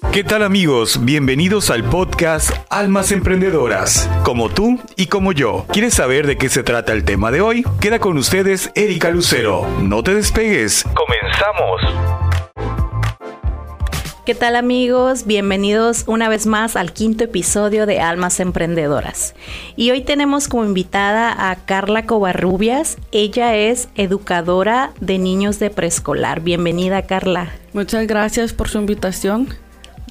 ¿Qué tal amigos? Bienvenidos al podcast Almas Emprendedoras, como tú y como yo. ¿Quieres saber de qué se trata el tema de hoy? Queda con ustedes Erika Lucero. No te despegues. Comenzamos. ¿Qué tal amigos? Bienvenidos una vez más al quinto episodio de Almas Emprendedoras. Y hoy tenemos como invitada a Carla Covarrubias. Ella es educadora de niños de preescolar. Bienvenida Carla. Muchas gracias por su invitación.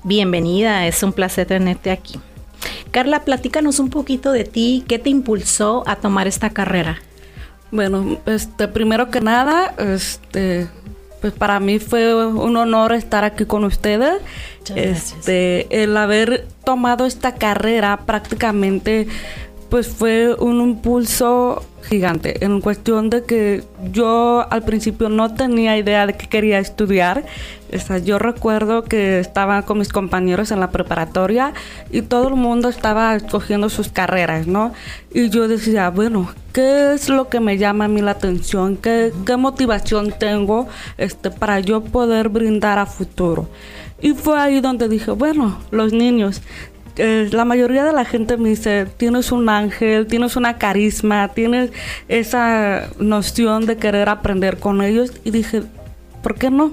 Bienvenida, es un placer tenerte aquí. Carla, platícanos un poquito de ti, ¿qué te impulsó a tomar esta carrera? Bueno, este, primero que nada, este, pues para mí fue un honor estar aquí con ustedes. Este, el haber tomado esta carrera prácticamente pues fue un impulso gigante en cuestión de que yo al principio no tenía idea de qué quería estudiar. O yo recuerdo que estaba con mis compañeros en la preparatoria y todo el mundo estaba escogiendo sus carreras, ¿no? Y yo decía, bueno, ¿qué es lo que me llama a mí la atención? ¿Qué, qué motivación tengo este, para yo poder brindar a futuro? Y fue ahí donde dije, bueno, los niños, eh, la mayoría de la gente me dice, tienes un ángel, tienes una carisma, tienes esa noción de querer aprender con ellos. Y dije, ¿por qué no?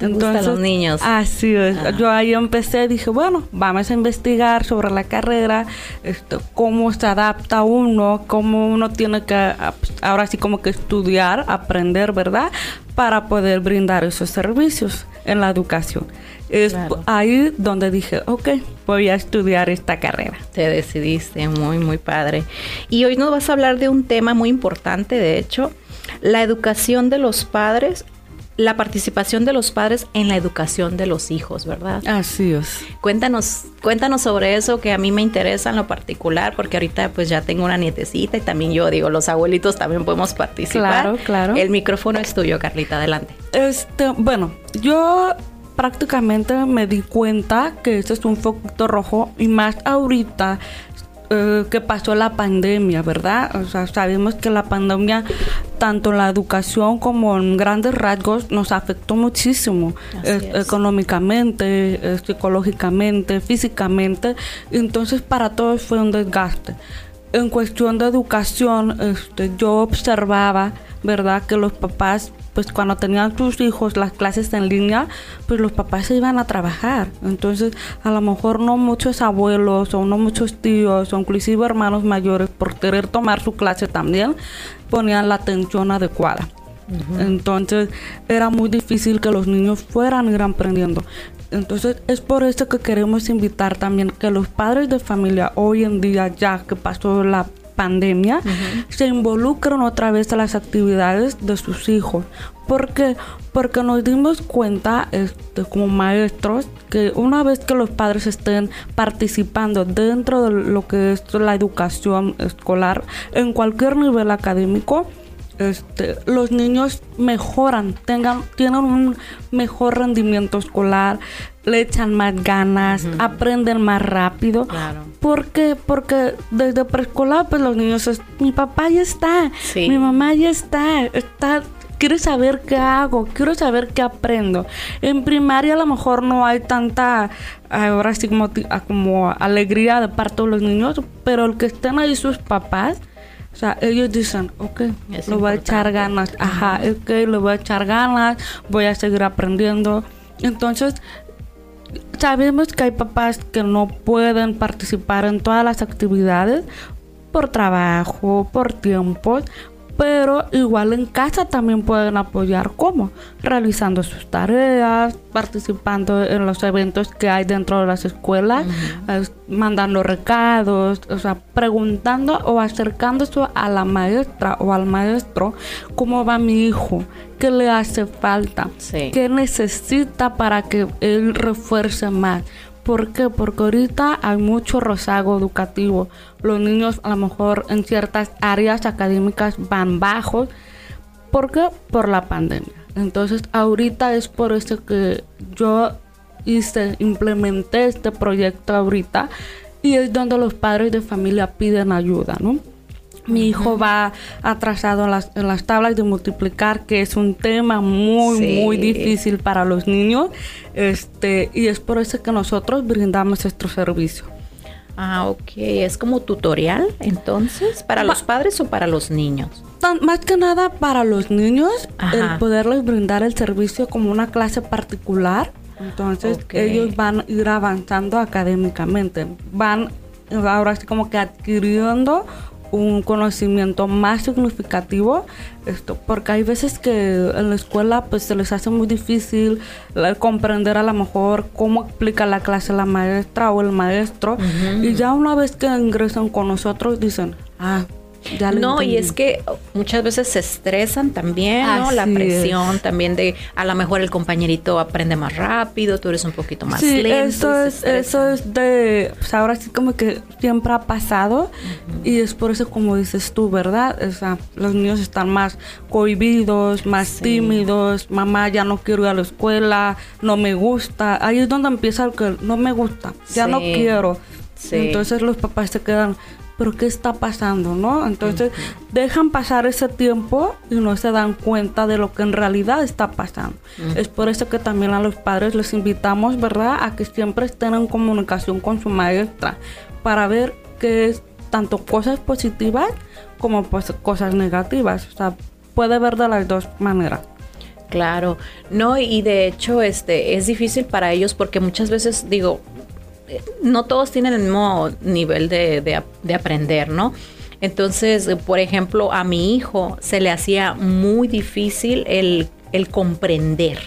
Entonces, los niños. Así es. Yo ahí empecé, dije, bueno, vamos a investigar sobre la carrera, esto, cómo se adapta uno, cómo uno tiene que, ahora sí como que estudiar, aprender, ¿verdad? Para poder brindar esos servicios en la educación. Es ahí donde dije, ok, voy a estudiar esta carrera. Te decidiste, muy, muy padre. Y hoy nos vas a hablar de un tema muy importante, de hecho, la educación de los padres la participación de los padres en la educación de los hijos, ¿verdad? Así es. Cuéntanos, cuéntanos sobre eso que a mí me interesa en lo particular, porque ahorita pues ya tengo una nietecita y también yo digo, los abuelitos también podemos participar. Claro, claro. El micrófono es tuyo, Carlita, adelante. Este, bueno, yo prácticamente me di cuenta que este es un foco rojo y más ahorita eh, que pasó la pandemia, ¿verdad? O sea, sabemos que la pandemia, tanto en la educación como en grandes rasgos, nos afectó muchísimo, eh, económicamente, eh, psicológicamente, físicamente. Entonces, para todos fue un desgaste. En cuestión de educación, este, yo observaba, ¿verdad?, que los papás pues cuando tenían sus hijos las clases en línea, pues los papás se iban a trabajar. Entonces, a lo mejor no muchos abuelos o no muchos tíos o inclusive hermanos mayores por querer tomar su clase también ponían la atención adecuada. Entonces, era muy difícil que los niños fueran ir aprendiendo. Entonces es por eso que queremos invitar también que los padres de familia hoy en día, ya que pasó la pandemia, se involucran otra vez a las actividades de sus hijos. ¿Por qué? Porque nos dimos cuenta este, como maestros que una vez que los padres estén participando dentro de lo que es la educación escolar en cualquier nivel académico, este, los niños mejoran, tengan, tienen un mejor rendimiento escolar, le echan más ganas, aprenden más rápido. ¿Por qué? Porque desde preescolar, pues los niños, es, mi papá ya está, mi mamá ya está, está quiero saber qué hago, quiero saber qué aprendo. En primaria a lo mejor no hay tanta, ahora sí como, como alegría de parte de los niños, pero el que estén ahí sus papás, o sea, ellos dicen, ok, lo voy a echar ganas, ajá, ok, le voy a echar ganas, voy a seguir aprendiendo. Entonces, sabemos que hay papás que no pueden participar en todas las actividades por trabajo, por tiempos, pero igual en casa también pueden apoyar como realizando sus tareas, participando en los eventos que hay dentro de las escuelas, mandando recados, o sea, preguntando o acercándose a la maestra o al maestro cómo va mi hijo, qué le hace falta, qué necesita para que él refuerce más ¿Por qué? Porque ahorita hay mucho rozago educativo. Los niños a lo mejor en ciertas áreas académicas van bajos. ¿Por qué? Por la pandemia. Entonces ahorita es por eso que yo hice, implementé este proyecto ahorita y es donde los padres de familia piden ayuda, ¿no? Mi hijo va atrasado en las, en las, tablas de multiplicar, que es un tema muy, muy difícil para los niños. Este, y es por eso que nosotros brindamos nuestro servicio. Ah, ok. ¿Es como tutorial entonces? ¿Para los padres o para los niños? más que nada para los niños, el poderles brindar el servicio como una clase particular. Entonces ellos van a ir avanzando académicamente. Van ahora sí como que adquiriendo un conocimiento más significativo esto porque hay veces que en la escuela pues se les hace muy difícil comprender a lo mejor cómo explica la clase la maestra o el maestro y ya una vez que ingresan con nosotros dicen ah no, y es que muchas veces se estresan también, ¿no? La presión también de a lo mejor el compañerito aprende más rápido, tú eres un poquito más sí, lento. Eso es, eso es de, pues ahora sí como que siempre ha pasado y es por eso como dices tú, ¿verdad? O sea, los niños están más cohibidos, más tímidos, mamá ya no quiero ir a la escuela, no me gusta. Ahí es donde empieza el que no me gusta, ya no quiero. Entonces los papás se quedan, pero ¿qué está pasando, no? Entonces dejan pasar ese tiempo y no se dan cuenta de lo que en realidad está pasando. Es por eso que también a los padres les invitamos, ¿verdad?, a que siempre estén en comunicación con su maestra para ver qué es tanto cosas positivas como pues, cosas negativas. O sea, puede ver de las dos maneras. Claro, no, y de hecho este es difícil para ellos porque muchas veces digo, no todos tienen el mismo nivel de, aprender, ¿no? Entonces, por ejemplo, a mi hijo se le hacía muy difícil el, comprender.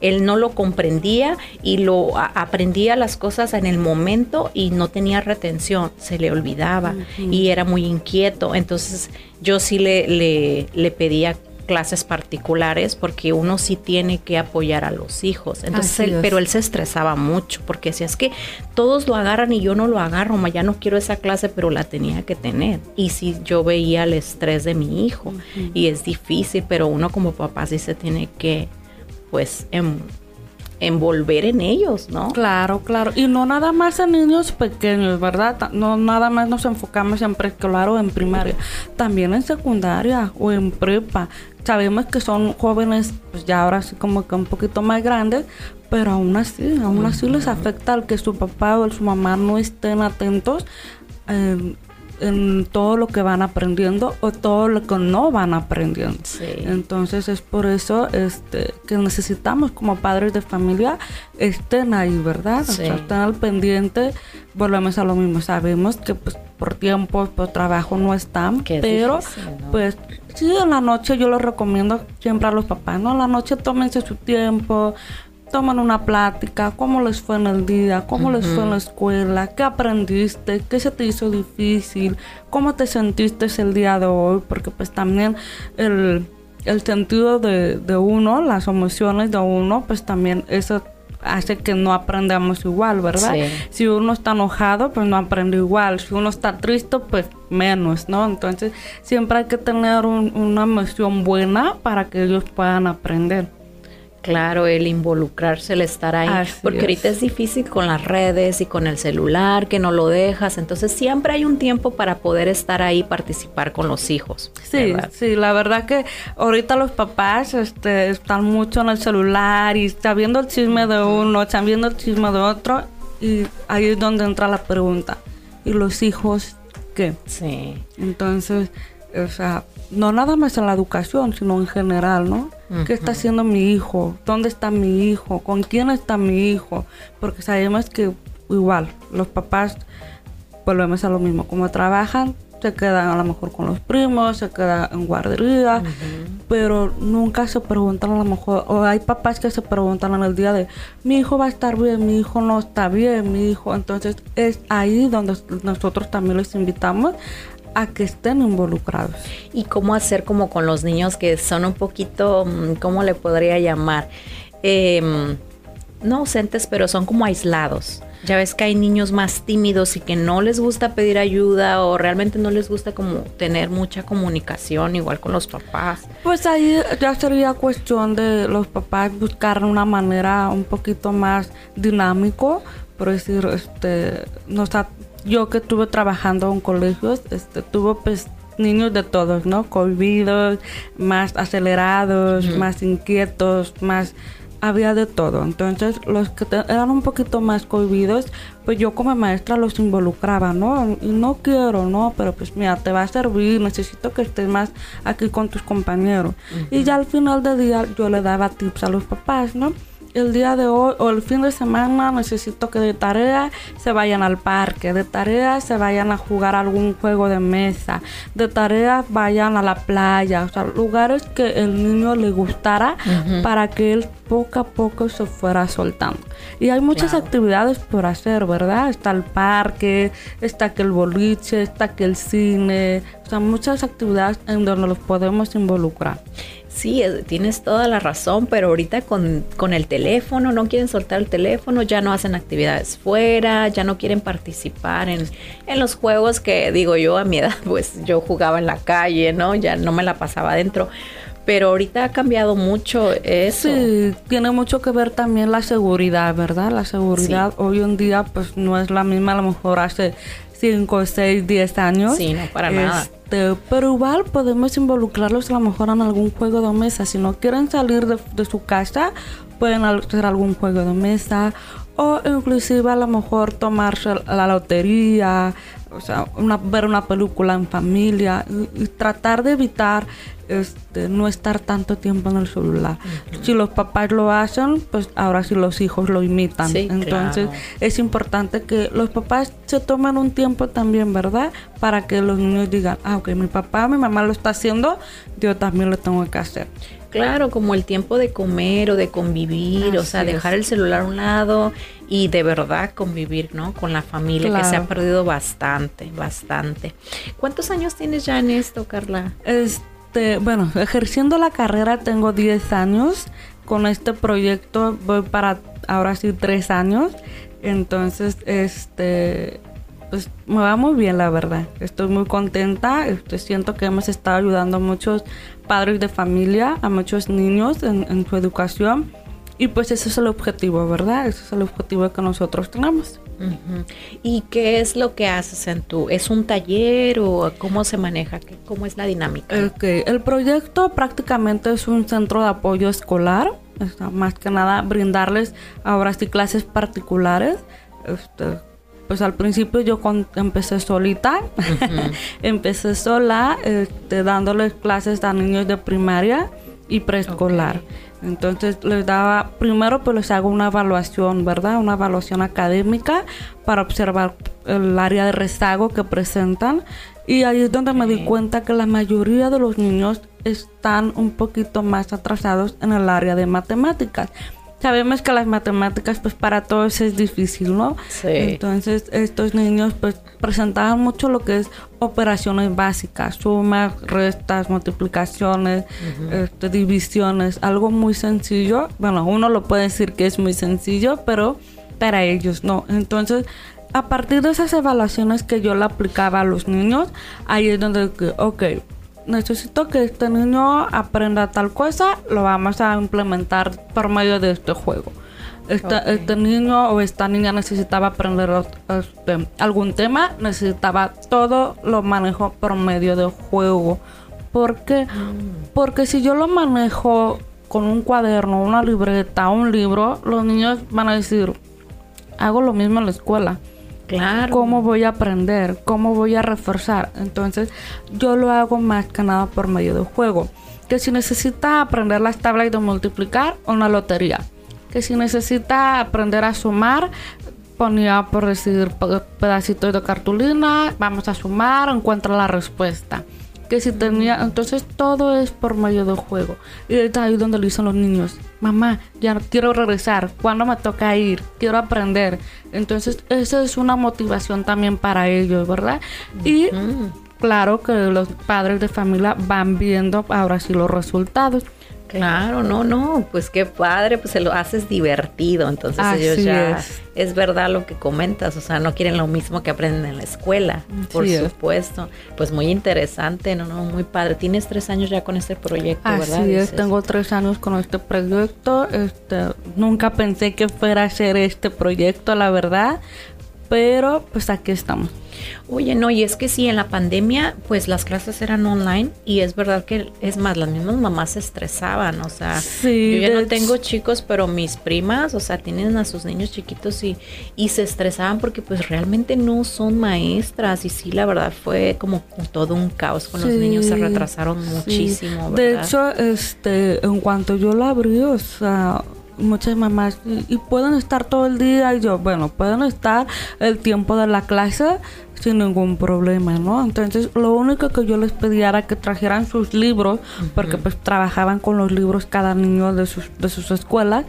Él no lo comprendía y lo aprendía las cosas en el momento y no tenía retención, se le olvidaba y era muy inquieto. Entonces yo sí le, le, le pedía clases particulares porque uno sí tiene que apoyar a los hijos. Entonces, pero él se estresaba mucho porque decía, es que todos lo agarran y yo no lo agarro, ya no quiero esa clase, pero la tenía que tener. Y si yo veía el estrés de mi hijo y es difícil, pero uno como papá sí se tiene que, pues, em, envolver en ellos, ¿no? Claro, claro. Y no nada más en niños pequeños, ¿verdad? No nada más nos enfocamos en preescolar o en primaria, también en secundaria o en prepa. Sabemos que son jóvenes, pues ya ahora sí como que un poquito más grandes, pero aún así, aún así les afecta al que su papá o su mamá no estén atentos. Eh, en todo lo que van aprendiendo o todo lo que no van aprendiendo. Entonces es por eso este, que necesitamos como padres de familia estén ahí, ¿verdad? O sea, estén al pendiente. Volvemos a lo mismo. Sabemos que pues por tiempo, por trabajo no están, pero pues sí, en la noche yo lo recomiendo siempre a los papás, ¿no? En la noche tómense su tiempo, toman una plática, cómo les fue en el día, cómo les fue en la escuela, qué aprendiste, qué se te hizo difícil, cómo te sentiste el día de hoy, porque pues también el, sentido de, de, uno, las emociones de uno, pues también eso hace que no aprendamos igual, ¿verdad? Si uno está enojado, pues no aprende igual. Si uno está triste, pues menos, ¿no? Entonces siempre hay que tener una emoción buena para que ellos puedan aprender. Claro, el involucrarse, el estar ahí, porque ahorita es difícil con las redes y con el celular, que no lo dejas, entonces siempre hay un tiempo para poder estar ahí, participar con los hijos. Sí, sí, la verdad que ahorita los papás este, están mucho en el celular y está viendo el chisme de uno, están viendo el chisme de otro y ahí es donde entra la pregunta, ¿y los hijos qué? Sí. Entonces, o sea, no nada más en la educación, sino en general, ¿no? ¿Qué está haciendo mi hijo? ¿Dónde está mi hijo? ¿Con quién está mi hijo? Porque sabemos que igual los papás volvemos a lo mismo. Como trabajan, se quedan a lo mejor con los primos, se quedan en guardería, pero nunca se preguntan a lo mejor, o hay papás que se preguntan en el día de, mi hijo va a estar bien, mi hijo no está bien, mi hijo, entonces es ahí donde nosotros también les invitamos a que estén involucrados. ¿Y cómo hacer como con los niños que son un poquito, mm, ¿cómo le podría llamar? Em, no ausentes, pero son como aislados. Ya ves que hay niños más tímidos y que no les gusta pedir ayuda o realmente no les gusta como tener mucha comunicación igual con los papás. Pues ahí ya sería cuestión de los papás buscar una manera un poquito más dinámico, por decir, este, no está yo que estuve trabajando en colegios, este, tuve pues niños de todos, ¿no? Cohibidos, más acelerados, más inquietos, más había de todo. Entonces, los que eran un poquito más cohibidos, pues yo como maestra los involucraba, ¿no? Y no quiero, ¿no? Pero pues mira, te va a servir, necesito que estés más aquí con tus compañeros. Y ya al final del día yo le daba tips a los papás, ¿no? El día de hoy o el fin de semana necesito que de tarea se vayan al parque, de tarea se vayan a jugar algún juego de mesa, de tarea vayan a la playa, o sea, lugares que el niño le gustara para que él poco a poco se fuera soltando. Y hay muchas actividades por hacer, ¿verdad? Está el parque, está que el boliche, está que el cine, o sea, muchas actividades en donde los podemos involucrar. Sí, tienes toda la razón, pero ahorita con, con, el teléfono, no quieren soltar el teléfono, ya no hacen actividades fuera, ya no quieren participar en, en, los juegos que digo yo a mi edad, pues yo jugaba en la calle, ¿no? Ya no me la pasaba adentro. Pero ahorita ha cambiado mucho eso. Sí, tiene mucho que ver también la seguridad, ¿verdad? La seguridad hoy en día pues no es la misma a lo mejor hace 5, 6, 10 años. Sí, no, para nada este, pero igual podemos involucrarlos a lo mejor en algún juego de mesa. Si no quieren salir de, su casa, pueden hacer algún juego de mesa o inclusive a lo mejor tomarse la lotería, o sea, ver una película en familia y tratar de evitar este, no estar tanto tiempo en el celular. Si los papás lo hacen, pues ahora sí los hijos lo imitan. Entonces es importante que los papás se tomen un tiempo también, ¿verdad? Para que los niños digan, ah, ok, mi papá, mi mamá lo está haciendo, yo también lo tengo que hacer. Claro, como el tiempo de comer o de convivir, o sea, dejar el celular a un lado y de verdad convivir, ¿no? Con la familia, que se ha perdido bastante, bastante. ¿Cuántos años tienes ya en esto, Carla? Este bueno, ejerciendo la carrera tengo 10 años. Con este proyecto voy para ahora sí 3 años. Entonces, este, pues me va muy bien, la verdad. Estoy muy contenta. Este, siento que hemos estado ayudando a muchos padres de familia, a muchos niños en, en su educación. Y pues ese es el objetivo, ¿verdad? Ese es el objetivo que nosotros tenemos. ¿Y qué es lo que haces en tu? ¿Es un taller o cómo se maneja? ¿Cómo es la dinámica? El proyecto prácticamente es un centro de apoyo escolar. más que nada brindarles ahora sí clases particulares. Este, pues al principio yo empecé solita, empecé sola, este, dándoles clases a niños de primaria y preescolar. Entonces les daba, primero pues les hago una evaluación, ¿verdad? Una evaluación académica para observar el área de rezago que presentan. Y ahí es donde me di cuenta que la mayoría de los niños están un poquito más atrasados en el área de matemáticas sabemos que las matemáticas pues para todos es difícil, ¿no? Sí. Entonces estos niños pues presentaban mucho lo que es operaciones básicas, sumas, restas, multiplicaciones, este, divisiones, algo muy sencillo. Bueno, uno lo puede decir que es muy sencillo, pero para ellos no. Entonces a partir de esas evaluaciones que yo le aplicaba a los niños, ahí es donde, ok, necesito que este niño aprenda tal cosa, lo vamos a implementar por medio de este juego. Este, este niño o esta niña necesitaba aprender este, algún tema, necesitaba todo lo manejo por medio de juego. ¿Por qué? Mm. Porque si yo lo manejo con un cuaderno, una libreta, un libro, los niños van a decir, hago lo mismo en la escuela. ¿Cómo voy a aprender? ¿Cómo voy a reforzar? Entonces, yo lo hago más que nada por medio de juego. Que si necesita aprender las tablas de multiplicar, una lotería. Que si necesita aprender a sumar, ponía por decir pedacitos de cartulina, vamos a sumar, encuentra la respuesta que si tenía, entonces todo es por medio del juego. Y está ahí donde lo dicen los niños, mamá, ya quiero regresar, ¿cuándo me toca ir? Quiero aprender. Entonces esa es una motivación también para ellos, ¿verdad? Y claro que los padres de familia van viendo ahora sí los resultados. Claro, no, no, pues qué padre, pues se lo haces divertido, entonces ellos ya es. verdad lo que comentas, o sea, no quieren lo mismo que aprenden en la escuela, por supuesto. Pues muy interesante, no, no, muy padre. Tienes tres años ya con este proyecto, ¿verdad? Sí, tengo tres años con este proyecto. Este, nunca pensé que fuera a ser este proyecto, la verdad, pero pues aquí estamos. Oye, no, y es que sí, en la pandemia, pues las clases eran online y es verdad que, es más, las mismas mamás se estresaban, o sea, Sí, yo ya de no tengo chicos, pero mis primas, o sea, tienen a sus niños chiquitos y, y se estresaban porque pues realmente no son maestras y sí, la verdad fue como todo un caos con los niños, se retrasaron sí. muchísimo, De ¿verdad? hecho, este, en cuanto yo la abrí, o sea, muchas mamás, y, y pueden estar todo el día, y yo, bueno, pueden estar el tiempo de la clase sin ningún problema, ¿no? Entonces, lo único que yo les pedía era que trajeran sus libros, porque pues trabajaban con los libros cada niño de sus, de sus escuelas,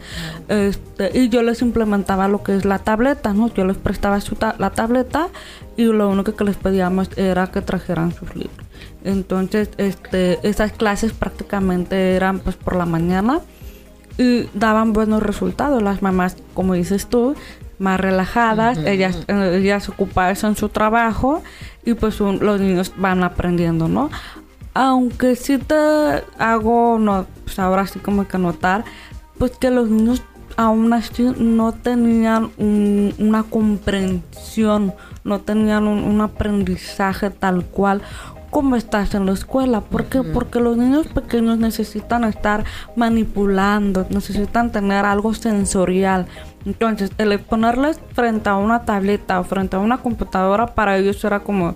este, y yo les implementaba lo que es la tableta, ¿no? Yo les prestaba su ta- la tableta y lo único que les pedíamos era que trajeran sus libros. Entonces, este, esas clases prácticamente eran pues por la mañana y daban buenos resultados. Las mamás, como dices tú, más relajadas, ellas, eh, ellas ocupadas en su trabajo y pues un- los niños van aprendiendo, ¿no? Aunque sí te hago, no, pues ahora sí como que notar, pues que los niños aún así no tenían un- una comprensión, no tenían un, un aprendizaje tal cual como estás en la escuela. ¿Por qué? Porque los niños pequeños necesitan estar manipulando, necesitan tener algo sensorial. Entonces, el ponerles frente a una tableta o frente a una computadora para ellos era como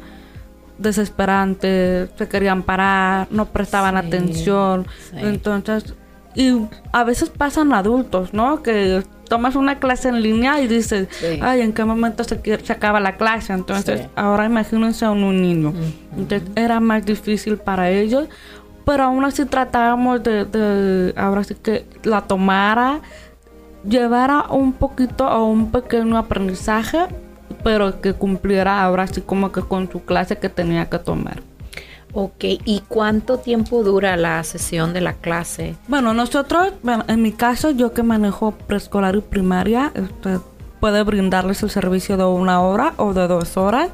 desesperante, se querían parar, no prestaban Sí, atención. sí. Entonces, y a veces pasan adultos, ¿no? Que tomas una clase en línea y dices, Sí. ay, ¿en qué momento se, se acaba la clase? Entonces, Sí. ahora imagínense a un, niño. Entonces, era más difícil para ellos, pero aún así tratábamos de, de ahora sí que la tomara, llevara un poquito o un pequeño aprendizaje, pero que cumpliera ahora sí como que con su clase que tenía que tomar. Ok, ¿y cuánto tiempo dura la sesión de la clase? Bueno, nosotros, bueno, en mi caso, yo que manejo preescolar y primaria, este, puede brindarles el servicio de una hora o de dos horas.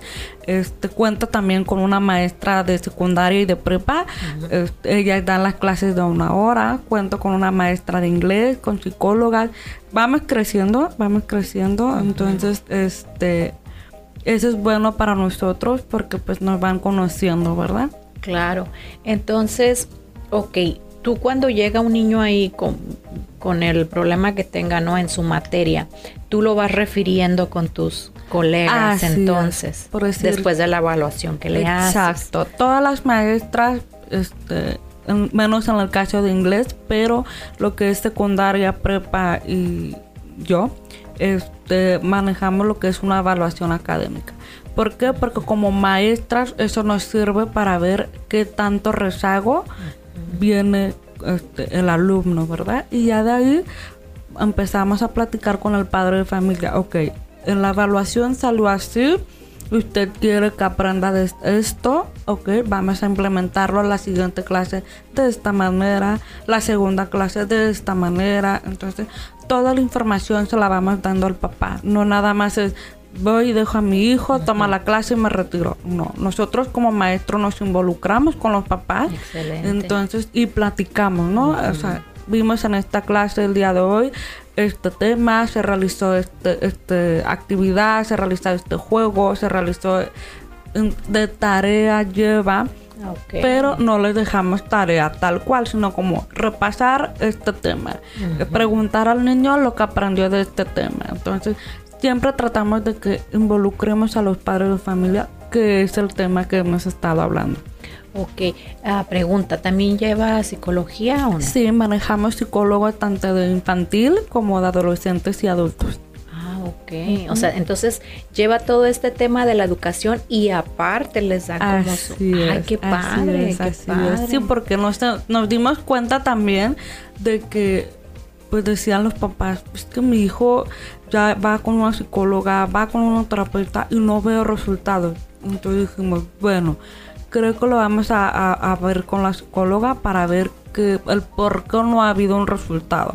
Este cuenta también con una maestra de secundaria y de prepa. Este, ellas dan las clases de una hora. Cuento con una maestra de inglés, con psicólogas. Vamos creciendo, vamos creciendo. Entonces, este, eso es bueno para nosotros porque pues nos van conociendo, ¿verdad? Claro. Entonces, ok, tú cuando llega un niño ahí con, con el problema que tenga, ¿no? En su materia, tú lo vas refiriendo con tus colegas Así es, entonces, por decir- después de la evaluación que le haces. Exacto. Todas las maestras, este, en- menos en el caso de inglés, pero lo que es secundaria, prepa y yo, este, manejamos lo que es una evaluación académica. ¿Por qué? Porque como maestras eso nos sirve para ver qué tanto rezago viene este, el alumno, ¿verdad? Y ya de ahí empezamos a platicar con el padre de familia. Ok, en la evaluación salió así. Usted quiere que aprenda de esto, ok, vamos a implementarlo en la siguiente clase de esta manera, la segunda clase de esta manera. Entonces, toda la información se la vamos dando al papá. No nada más es voy y dejo a mi hijo, toma la clase y me retiro. No, nosotros como maestros nos involucramos con los papás. Excelente. Entonces, y platicamos, ¿no? O sea, vimos en esta clase el día de hoy este tema, se realizó este, este actividad, se realizó este juego, se realizó en- de tarea lleva, pero no les dejamos tarea tal cual, sino como repasar este tema, preguntar al niño lo que aprendió de este tema. Entonces, siempre tratamos de que involucremos a los padres de familia, que es el tema que hemos estado hablando. Ok, ah, pregunta, ¿también lleva psicología o no? Sí, manejamos psicólogos tanto de infantil como de adolescentes y adultos. Ah, ok. O sea, entonces lleva todo este tema de la educación y aparte les da como su... Así Ay, es, qué así padre, es, qué así es. padre. Sí, porque nos, nos dimos cuenta también de que, pues decían los papás, es que mi hijo ya va con una psicóloga, va con una terapeuta y no veo resultados. Entonces dijimos, bueno, creo que lo vamos a, a- ver con la psicóloga para ver que el por qué no ha habido un resultado.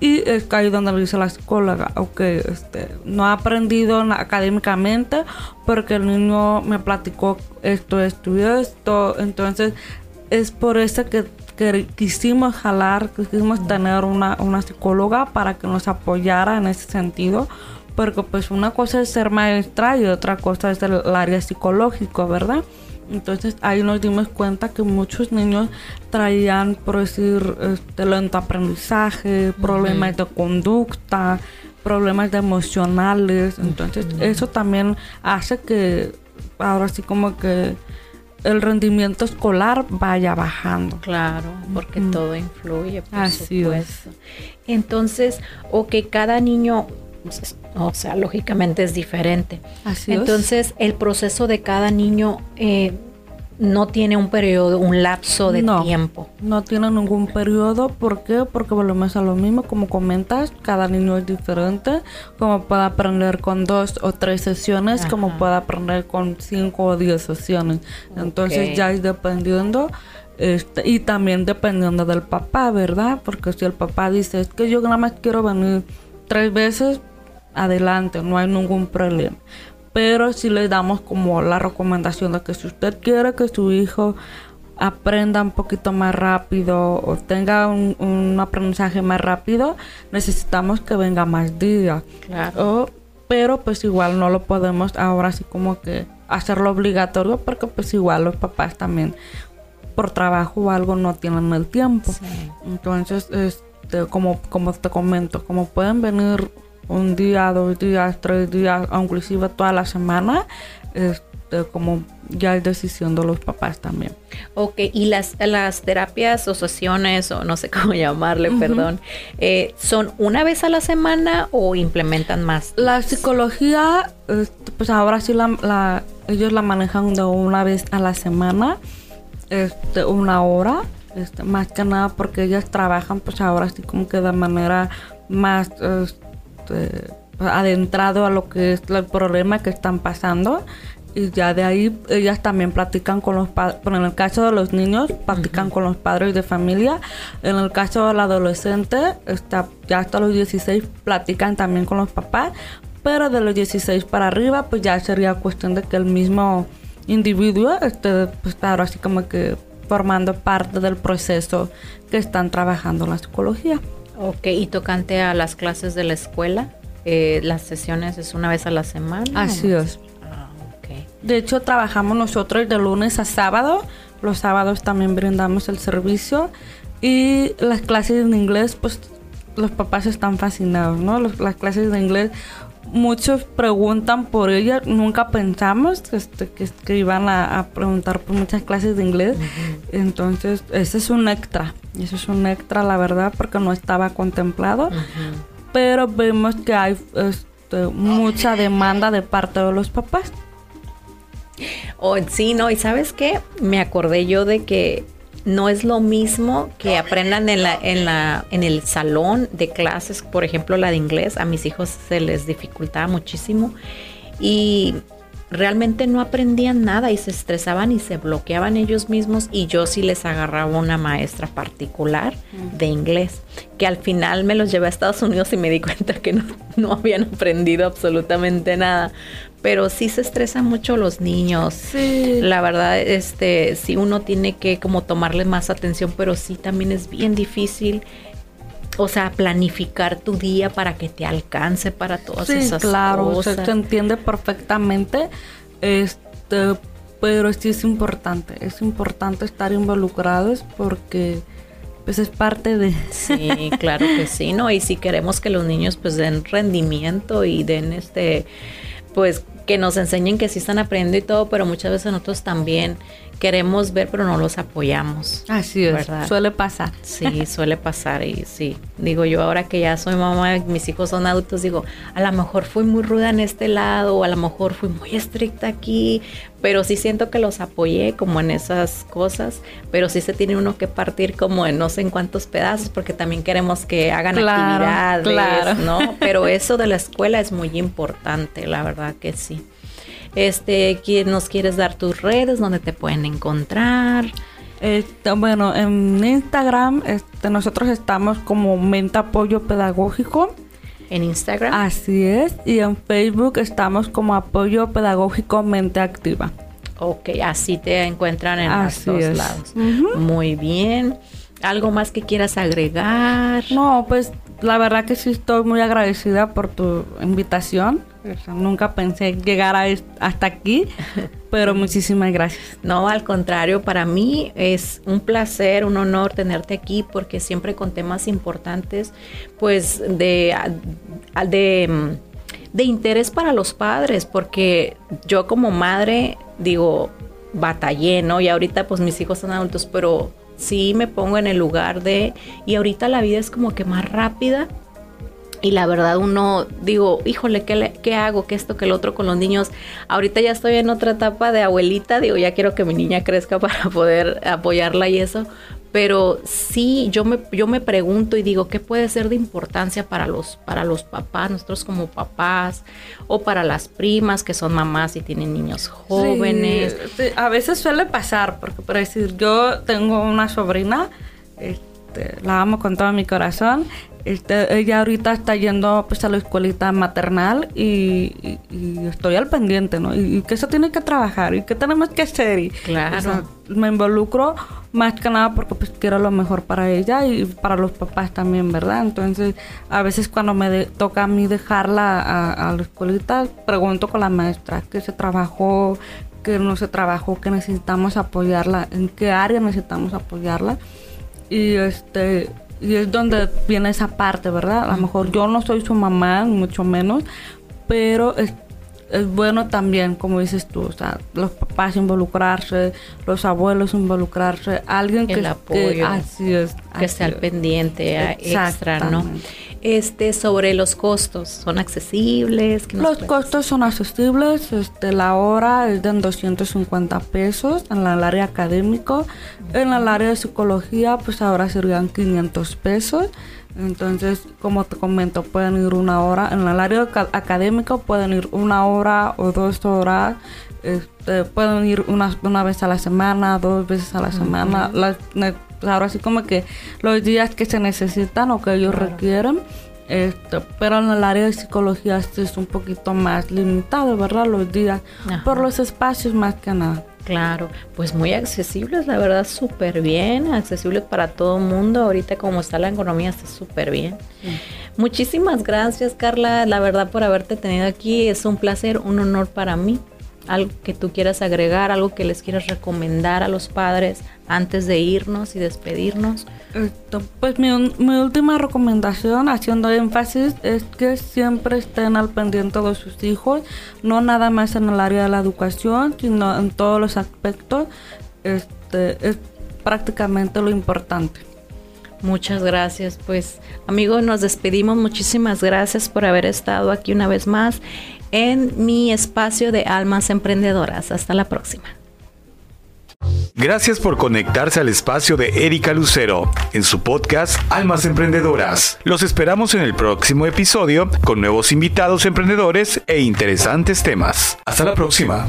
Y es que ahí donde le dice la psicóloga, ok, este, no ha aprendido académicamente porque el niño me platicó esto, esto y esto. Entonces, es por eso que quisimos jalar, quisimos tener una, una psicóloga para que nos apoyara en ese sentido. porque pues una cosa es ser maestra y otra cosa es el, área psicológico, ¿verdad? Entonces ahí nos dimos cuenta que muchos niños traían, por decir, este, lento aprendizaje, problemas de conducta, problemas de emocionales. Entonces eso también hace que ahora sí como que el rendimiento escolar vaya bajando. Claro, porque todo influye, por Así supuesto. Entonces, o que cada niño o sea, lógicamente es diferente. Así Entonces, el proceso de cada niño eh, no tiene un periodo, un lapso de tiempo. No tiene ningún periodo. ¿Por qué? Porque volvemos a lo mismo, como comentas, cada niño es diferente. Como puede aprender con dos o tres sesiones, como puede aprender con cinco o diez sesiones. Entonces, ya es dependiendo. Este, y también dependiendo del papá, ¿verdad? Porque si el papá dice, es que yo nada más quiero venir tres veces, adelante, no hay ningún problema. Pero si le damos como la recomendación de que si usted quiere que su hijo aprenda un poquito más rápido o tenga un, aprendizaje más rápido, necesitamos que venga más días. Claro. pero pues igual no lo podemos ahora así como que hacerlo obligatorio porque pues igual los papás también por trabajo o algo no tienen el tiempo. Entonces, este, como, como te comento, como pueden venir un día, dos días, tres días, inclusive toda la semana, este, como ya es decisión de los papás también. Ok, y las, las terapias o sesiones, o no sé cómo llamarle, perdón, eh, ¿son una vez a la semana o implementan más? La psicología, este, pues ahora sí la, ellos la manejan de una vez a la semana, este, una hora. Este, más que nada porque ellas trabajan pues ahora sí como que de manera más este, adentrado a lo que es el problema que están pasando. Y ya de ahí ellas también platican con los padres, en el caso de los niños, platican con los padres de familia, en el caso del adolescente, está, ya hasta los 16 platican también con los papás, pero de los 16 para arriba, pues ya sería cuestión de que el mismo individuo esté, pues ahora así como que formando parte del proceso que están trabajando en la psicología. Ok, y tocante a las clases de la escuela, eh, las sesiones es una vez a la semana. Así es. Ah, De hecho, trabajamos nosotros de lunes a sábado. Los sábados también brindamos el servicio. Y las clases de inglés, pues los papás están fascinados, ¿no? las clases de inglés, muchos preguntan por ellas. Nunca pensamos este, que, iban a, preguntar por muchas clases de inglés. Entonces, ese es un extra. Eso es un extra, la verdad, porque no estaba contemplado. Pero vemos que hay este, mucha demanda de parte de los papás. Oh, sí, no, y sabes qué, me acordé yo de que no es lo mismo que aprendan en la, en la, en el salón de clases, por ejemplo, la de inglés. A mis hijos se les dificultaba muchísimo. Y realmente no aprendían nada y se estresaban y se bloqueaban ellos mismos y yo sí les agarraba una maestra particular de inglés que al final me los llevé a Estados Unidos y me di cuenta que no, no habían aprendido absolutamente nada pero sí se estresan mucho los niños. Sí. La verdad, este, sí uno tiene que como tomarle más atención, pero sí también es bien difícil o sea, planificar tu día para que te alcance para todas sí, esas claro, cosas. Claro, se entiende perfectamente. Este, pero sí es importante, es importante estar involucrados porque pues es parte de Sí, claro que sí, ¿no? Y si queremos que los niños pues den rendimiento y den este pues que nos enseñen que sí están aprendiendo y todo, pero muchas veces nosotros también queremos ver, pero no los apoyamos. Así es, suele pasar. Sí, suele pasar y sí. Digo yo ahora que ya soy mamá, mis hijos son adultos, digo, a lo mejor fui muy ruda en este lado, o a lo mejor fui muy estricta aquí, pero sí siento que los apoyé como en esas cosas, pero sí se tiene uno que partir como en no sé en cuántos pedazos, porque también queremos que hagan actividades, ¿no? Pero eso de la escuela es muy importante, la verdad que sí. Este, ¿nos quieres dar tus redes donde te pueden encontrar? Este, bueno, en Instagram este, nosotros estamos como Mente Apoyo Pedagógico. En Instagram. Así es. Y en Facebook estamos como Apoyo Pedagógico Mente Activa. Ok, así te encuentran en los dos lados. Muy bien. ¿Algo más que quieras agregar? No, pues la verdad que sí estoy muy agradecida por tu invitación. nunca pensé llegar a hasta aquí, pero muchísimas gracias. No, al contrario, para mí es un placer, un honor tenerte aquí porque siempre con temas importantes, pues de, de, de interés para los padres, porque yo como madre digo, batallé, ¿no? Y ahorita pues mis hijos son adultos, pero sí me pongo en el lugar de, y ahorita la vida es como que más rápida. Y la verdad uno, digo, híjole, ¿qué, ¿qué hago? ¿Qué esto? ¿Qué el otro con los niños? Ahorita ya estoy en otra etapa de abuelita, digo, ya quiero que mi niña crezca para poder apoyarla y eso pero sí yo me, yo me pregunto y digo, ¿qué puede ser de importancia para los, para los papás, nosotros como papás, o para las primas que son mamás y tienen niños jóvenes? a veces suele pasar, porque por decir, yo tengo una sobrina, este, la amo con todo mi corazón, este, ella ahorita está yendo pues a la escuelita maternal y, estoy al pendiente, ¿no? Y, que eso tiene que trabajar y que tenemos que hacer. Y, claro. me involucro más que nada porque pues quiero lo mejor para ella y para los papás también, ¿verdad? Entonces, a veces cuando me toca a mí dejarla a, la escuelita, pregunto con la maestra qué se trabajó, qué no se trabajó, qué necesitamos apoyarla, en qué área necesitamos apoyarla. Y este y es donde viene esa parte, ¿verdad? A lo mejor yo no soy su mamá, mucho menos, pero es bueno también, como dices tú, o sea, los papás involucrarse, los abuelos involucrarse, alguien que, apoyo, así es, que esté al pendiente extra, ¿no? Este, sobre los costos, ¿son accesibles? Los costos son accesibles, este, la hora es de 250 pesos en el área académico, en el área de psicología pues ahora serían 500 pesos, entonces como te comento pueden ir una hora, en el área académico pueden ir una hora o dos horas, este, pueden ir una, una vez a la semana, dos veces a la semana, ahora sí como que los días que se necesitan o que ellos requieren. Esto, pero en el área de psicología este es un poquito más limitado, ¿verdad? Los días, por los espacios más que nada. Claro, pues muy accesibles, la verdad, súper bien, accesibles para todo el mundo. Ahorita como está la economía, está súper bien. Muchísimas gracias, Carla, la verdad, por haberte tenido aquí. Es un placer, un honor para mí algo que tú quieras agregar, algo que les quieras recomendar a los padres antes de irnos y despedirnos. pues mi, mi, última recomendación, haciendo énfasis, es que siempre estén al pendiente de sus hijos, no nada más en el área de la educación, sino en todos los aspectos. Este, es prácticamente lo importante. Muchas gracias. Pues amigos, nos despedimos. Muchísimas gracias por haber estado aquí una vez más en mi espacio de almas emprendedoras. Hasta la próxima. Gracias por conectarse al espacio de Erika Lucero en su podcast Almas Emprendedoras. Los esperamos en el próximo episodio con nuevos invitados emprendedores e interesantes temas. Hasta la próxima.